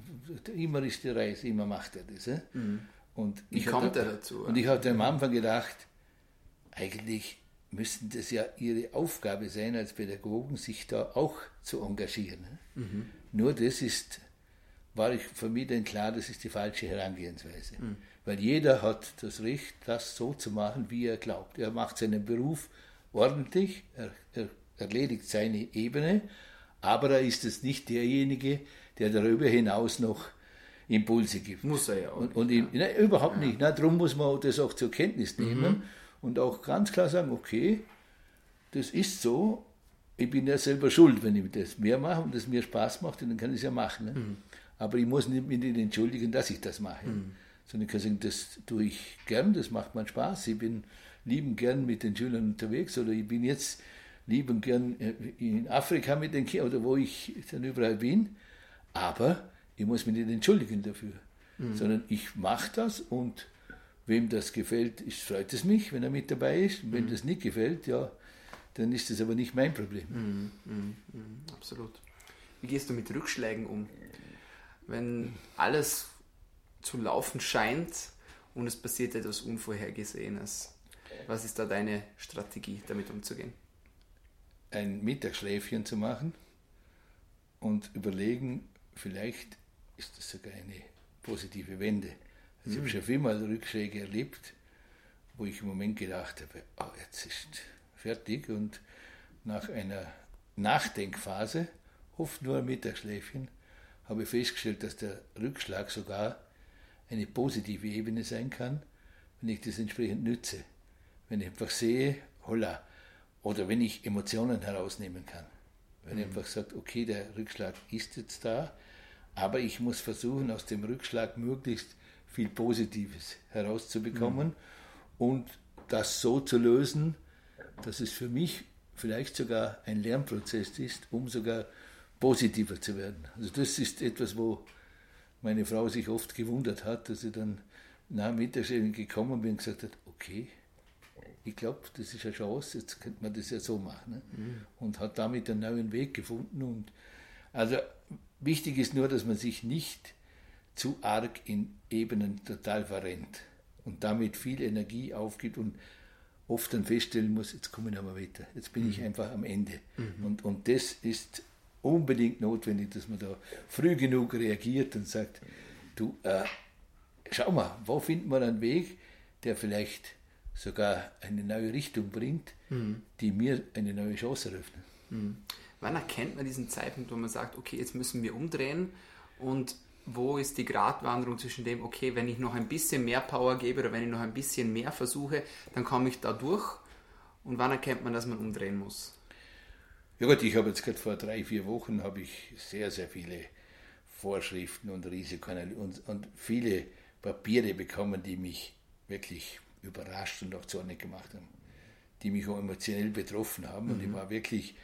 immer ist die Reise, immer macht er das. Mhm. Und Wie kommt er dazu? Und ich hatte am Anfang gedacht, eigentlich müsste das ja ihre Aufgabe sein, als Pädagogen sich da auch zu engagieren. Mhm. Nur das ist, war ich für mich dann klar, das ist die falsche Herangehensweise. Mhm. Weil jeder hat das Recht, das so zu machen, wie er glaubt. Er macht seinen Beruf ordentlich, er, er erledigt seine Ebene, aber er ist es nicht derjenige, der darüber hinaus noch Impulse gibt. Muss er ja auch. Und, und ihm, ja. ne, überhaupt ja. nicht. Na, darum muss man das auch zur Kenntnis nehmen mhm. und auch ganz klar sagen, okay, das ist so, ich bin ja selber schuld, wenn ich das mehr mache und das mir Spaß macht, dann kann ich es ja machen. Ne? Mhm. Aber ich muss mich nicht entschuldigen, dass ich das mache. Mhm sondern ich kann sagen, das tue ich gern, das macht mir Spaß. Ich bin lieben gern mit den Schülern unterwegs oder ich bin jetzt lieben gern äh, in Afrika mit den Kindern oder wo ich dann überall bin. Aber ich muss mich nicht entschuldigen dafür, mhm. sondern ich mache das und wem das gefällt, ist, freut es mich, wenn er mit dabei ist. Und wenn mhm. das nicht gefällt, ja, dann ist das aber nicht mein Problem. Mhm, absolut. Wie gehst du mit Rückschlägen um? Wenn alles zu laufen scheint und es passiert etwas Unvorhergesehenes. Was ist da deine Strategie, damit umzugehen? Ein Mittagsschläfchen zu machen und überlegen, vielleicht ist das sogar eine positive Wende. Also ich habe mhm. schon vielmal Rückschläge erlebt, wo ich im Moment gedacht habe, oh, jetzt ist fertig und nach einer Nachdenkphase, oft nur ein Mittagsschläfchen, habe ich festgestellt, dass der Rückschlag sogar eine positive Ebene sein kann, wenn ich das entsprechend nütze. Wenn ich einfach sehe, holla, oder wenn ich Emotionen herausnehmen kann. Wenn mhm. ich einfach sage, okay, der Rückschlag ist jetzt da, aber ich muss versuchen, aus dem Rückschlag möglichst viel Positives herauszubekommen mhm. und das so zu lösen, dass es für mich vielleicht sogar ein Lernprozess ist, um sogar positiver zu werden. Also das ist etwas, wo meine Frau sich oft gewundert hat, dass sie dann nach Mittagsschläfen gekommen bin und gesagt hat, okay, ich glaube, das ist eine Chance, jetzt könnte man das ja so machen. Ne? Mhm. Und hat damit einen neuen Weg gefunden. Und also wichtig ist nur, dass man sich nicht zu arg in Ebenen total verrennt und damit viel Energie aufgibt und oft dann feststellen muss, jetzt komme ich nicht mehr weiter, jetzt bin mhm. ich einfach am Ende. Mhm. Und, und das ist unbedingt notwendig, dass man da früh genug reagiert und sagt, du, äh, schau mal, wo findet man einen Weg, der vielleicht sogar eine neue Richtung bringt, mhm. die mir eine neue Chance eröffnet. Mhm. Wann erkennt man diesen Zeitpunkt, wo man sagt, okay, jetzt müssen wir umdrehen und wo ist die Gratwanderung zwischen dem, okay, wenn ich noch ein bisschen mehr Power gebe oder wenn ich noch ein bisschen mehr versuche, dann komme ich da durch und wann erkennt man, dass man umdrehen muss? Ja gut, ich habe jetzt gerade vor drei, vier Wochen habe ich sehr, sehr viele Vorschriften und Risiken und, und viele Papiere bekommen, die mich wirklich überrascht und auch zornig gemacht haben, die mich auch emotionell betroffen haben. Mhm. Und ich mhm. war wirklich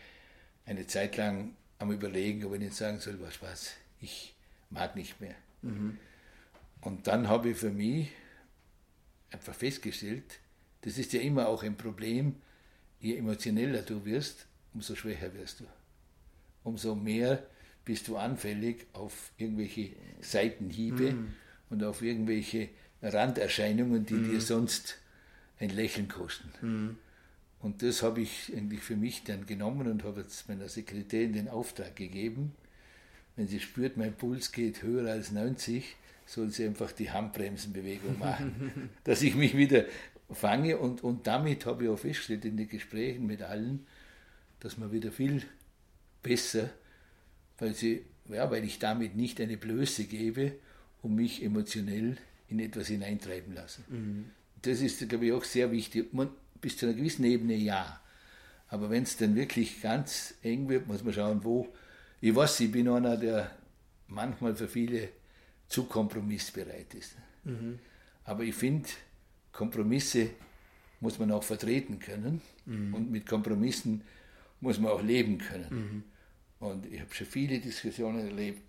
eine Zeit lang am Überlegen, ob ich nicht sagen soll, was was, ich mag nicht mehr. Mhm. Und dann habe ich für mich einfach festgestellt, das ist ja immer auch ein Problem, je emotioneller du wirst, umso schwächer wirst du. Umso mehr bist du anfällig auf irgendwelche Seitenhiebe mhm. und auf irgendwelche Randerscheinungen, die mhm. dir sonst ein Lächeln kosten. Mhm. Und das habe ich eigentlich für mich dann genommen und habe jetzt meiner Sekretärin den Auftrag gegeben, wenn sie spürt, mein Puls geht höher als 90, soll sie einfach die Handbremsenbewegung machen, dass ich mich wieder fange. Und, und damit habe ich auch festgestellt in den Gesprächen mit allen, dass man wieder viel besser, weil, sie, ja, weil ich damit nicht eine Blöße gebe und mich emotionell in etwas hineintreiben lasse. Mhm. Das ist, glaube ich, auch sehr wichtig. Man, bis zu einer gewissen Ebene ja. Aber wenn es dann wirklich ganz eng wird, muss man schauen, wo. Ich weiß, ich bin einer, der manchmal für viele zu kompromissbereit ist. Mhm. Aber ich finde, Kompromisse muss man auch vertreten können. Mhm. Und mit Kompromissen muss man auch leben können. Mhm. Und ich habe schon viele Diskussionen erlebt,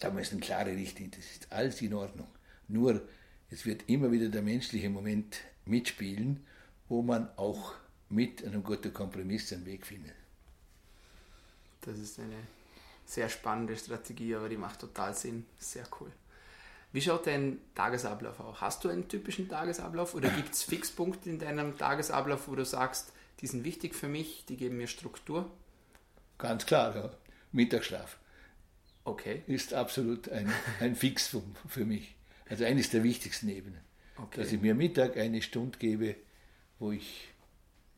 da müssen klare Richtlinien, das ist alles in Ordnung. Nur, es wird immer wieder der menschliche Moment mitspielen, wo man auch mit einem guten Kompromiss seinen Weg findet. Das ist eine sehr spannende Strategie, aber die macht total Sinn. Sehr cool. Wie schaut dein Tagesablauf aus? Hast du einen typischen Tagesablauf oder gibt es Fixpunkte in deinem Tagesablauf, wo du sagst, die sind wichtig für mich, die geben mir Struktur? Ganz klar, ja. Mittagsschlaf. Okay. Ist absolut ein, ein Fixum für mich. Also eines der wichtigsten Ebenen. Okay. Dass ich mir Mittag eine Stunde gebe, wo ich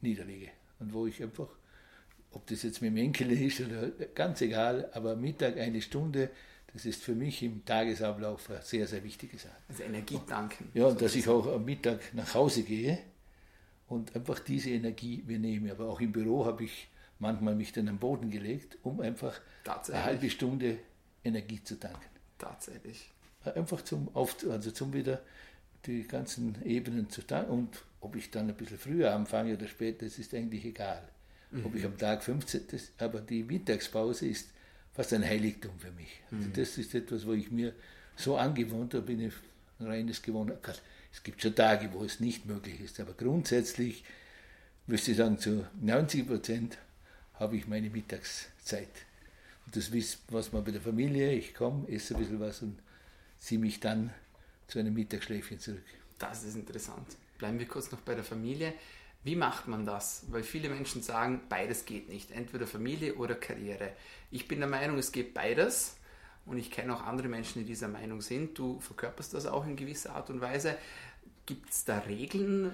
niederlege und wo ich einfach, ob das jetzt mit dem Enkel ist oder ganz egal, aber Mittag eine Stunde, das ist für mich im Tagesablauf eine sehr, sehr wichtige Sache. Also Energie danken. Ja, und dass ich auch am Mittag nach Hause gehe und einfach diese Energie mir nehme. Aber auch im Büro habe ich manchmal mich dann am Boden gelegt, um einfach eine halbe Stunde Energie zu tanken. Tatsächlich. Einfach zum, auf, also zum wieder die ganzen Ebenen zu tanken. Und ob ich dann ein bisschen früher anfange oder später, das ist eigentlich egal. Mhm. Ob ich am Tag 15, das, aber die Mittagspause ist fast ein Heiligtum für mich. Also mhm. das ist etwas, wo ich mir so angewohnt habe, bin ich ein reines gewonnen. Es gibt schon Tage, wo es nicht möglich ist, aber grundsätzlich müsste ich sagen, zu 90 Prozent habe ich meine Mittagszeit. Und das wisst, was man bei der Familie, ich komme, esse ein bisschen was und ziehe mich dann zu einem Mittagsschläfchen zurück. Das ist interessant. Bleiben wir kurz noch bei der Familie. Wie macht man das? Weil viele Menschen sagen, beides geht nicht. Entweder Familie oder Karriere. Ich bin der Meinung, es geht beides. Und ich kenne auch andere Menschen, die dieser Meinung sind. Du verkörperst das auch in gewisser Art und Weise. Gibt es da Regeln, äh,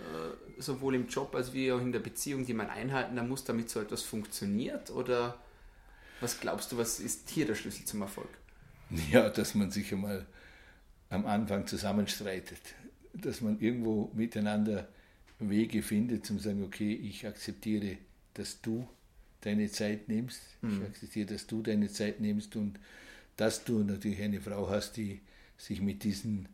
sowohl im Job als wie auch in der Beziehung, die man einhalten muss, damit so etwas funktioniert? Oder was glaubst du, was ist hier der Schlüssel zum Erfolg? Ja, dass man sich einmal am Anfang zusammenstreitet, dass man irgendwo miteinander Wege findet, zum sagen, okay, ich akzeptiere, dass du deine Zeit nimmst, mhm. ich akzeptiere, dass du deine Zeit nimmst und dass du natürlich eine Frau hast, die sich mit diesen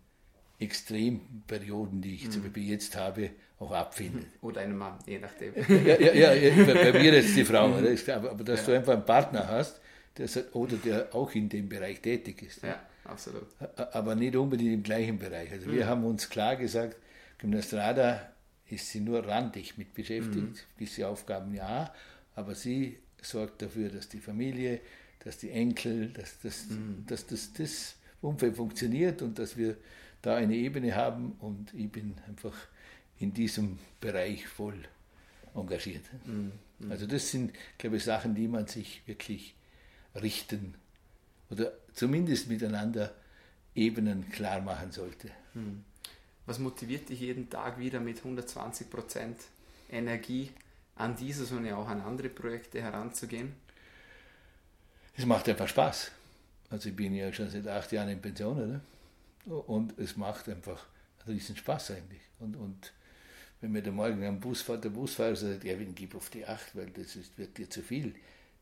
Extremperioden, die ich mhm. zum Beispiel jetzt habe, auch abfindet. Oder einen Mann, je nachdem. ja, ja, ja, bei mir jetzt die Frau, mhm. aber, aber dass ja. du einfach einen Partner hast, der, oder der auch in dem Bereich tätig ist. Ja, absolut. Aber nicht unbedingt im gleichen Bereich. Also wir mhm. haben uns klar gesagt, Gymnastrada ist sie nur randig mit beschäftigt, mhm. gewisse Aufgaben ja, aber sie sorgt dafür, dass die Familie, dass die Enkel, dass, das, mhm. dass das, das Umfeld funktioniert und dass wir da eine Ebene haben und ich bin einfach in diesem Bereich voll engagiert. Mhm. Also das sind, glaube ich, Sachen, die man sich wirklich richten oder zumindest miteinander Ebenen klar machen sollte. Mhm. Was motiviert dich jeden Tag wieder mit 120 Prozent Energie an dieses und ja auch an andere Projekte heranzugehen? Es macht einfach Spaß. Also ich bin ja schon seit acht Jahren in Pension, oder? Und es macht einfach einen riesen Spaß eigentlich. Und, und wenn mir der Morgen am Bus fährt, der Busfahrer sagt, wenn gib auf die Acht, weil das ist, wird dir zu viel.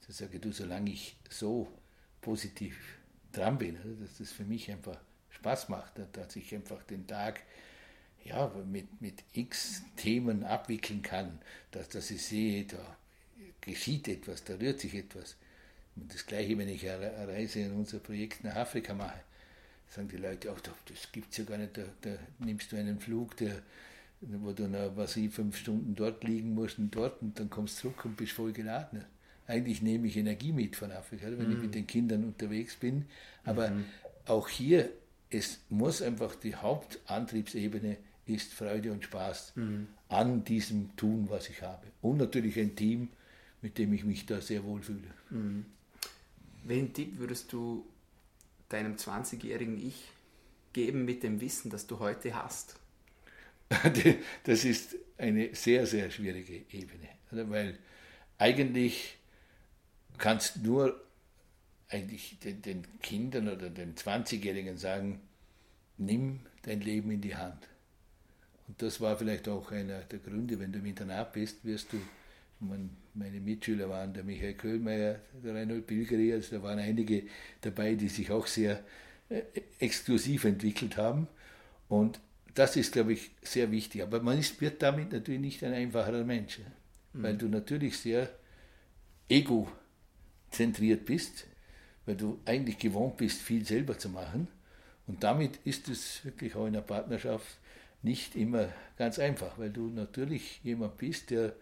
Dann sage ich, du, solange ich so positiv dran bin, dass das für mich einfach Spaß macht, dass ich einfach den Tag ja, mit, mit x Themen abwickeln kann, dass, dass ich sehe, da geschieht etwas, da rührt sich etwas. Und das Gleiche, wenn ich eine Reise in unser Projekt nach Afrika mache sagen die Leute auch, das gibt es ja gar nicht, da, da, nimmst du einen Flug, der, wo du noch, was ich, fünf Stunden dort liegen musst und dort und dann kommst du zurück und bist voll geladen. Eigentlich nehme ich Energie mit von Afrika, wenn mhm. ich mit den Kindern unterwegs bin. Aber mhm. auch hier, es muss einfach die Hauptantriebsebene ist Freude und Spaß mhm. an diesem Tun, was ich habe. Und natürlich ein Team, mit dem ich mich da sehr wohl fühle. Mhm. Welchen Tipp würdest du deinem 20-jährigen Ich geben mit dem Wissen, das du heute hast? Das ist eine sehr, sehr schwierige Ebene, weil eigentlich kannst du nur eigentlich den, Kindern oder den 20-Jährigen sagen, nimm dein Leben in die Hand. Und das war vielleicht auch einer der Gründe, wenn du im Internat bist, wirst du meine Mitschüler waren der Michael Köhlmeier, der Reinhold Pilgeri, also da waren einige dabei, die sich auch sehr äh, exklusiv entwickelt haben. Und das ist, glaube ich, sehr wichtig. Aber man ist, wird damit natürlich nicht ein einfacherer Mensch, mhm. weil du natürlich sehr egozentriert bist, weil du eigentlich gewohnt bist, viel selber zu machen. Und damit ist es wirklich auch in der Partnerschaft nicht immer ganz einfach, weil du natürlich jemand bist, der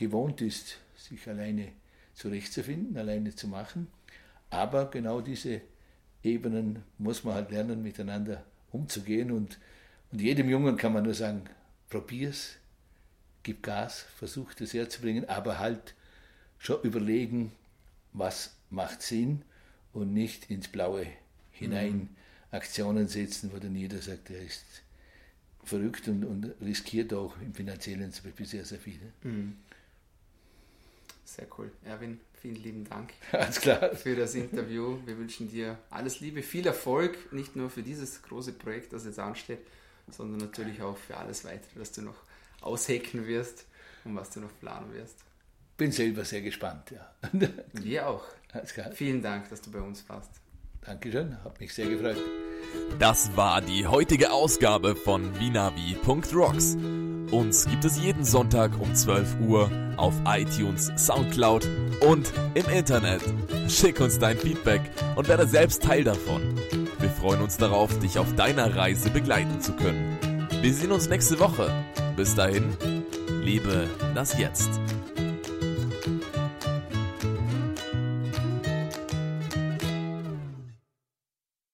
gewohnt ist, sich alleine zurechtzufinden, alleine zu machen. Aber genau diese Ebenen muss man halt lernen, miteinander umzugehen. Und, und jedem Jungen kann man nur sagen, probier's, gib Gas, versuch das herzubringen, aber halt schon überlegen, was macht Sinn und nicht ins Blaue hinein mhm. Aktionen setzen, wo dann jeder sagt, er ist verrückt und, und riskiert auch im finanziellen zum Beispiel sehr, sehr viel. Mhm. Sehr cool. Erwin, vielen lieben Dank alles klar. für das Interview. Wir wünschen dir alles Liebe, viel Erfolg, nicht nur für dieses große Projekt, das jetzt ansteht, sondern natürlich auch für alles weitere, das du noch aushecken wirst und was du noch planen wirst. Bin selber sehr gespannt, ja. Wir auch. Alles klar. Vielen Dank, dass du bei uns warst. Dankeschön, hat mich sehr gefreut. Das war die heutige Ausgabe von Vinavi.rocks. Uns gibt es jeden Sonntag um 12 Uhr auf iTunes, Soundcloud und im Internet. Schick uns dein Feedback und werde selbst Teil davon. Wir freuen uns darauf, dich auf deiner Reise begleiten zu können. Wir sehen uns nächste Woche. Bis dahin, liebe das Jetzt.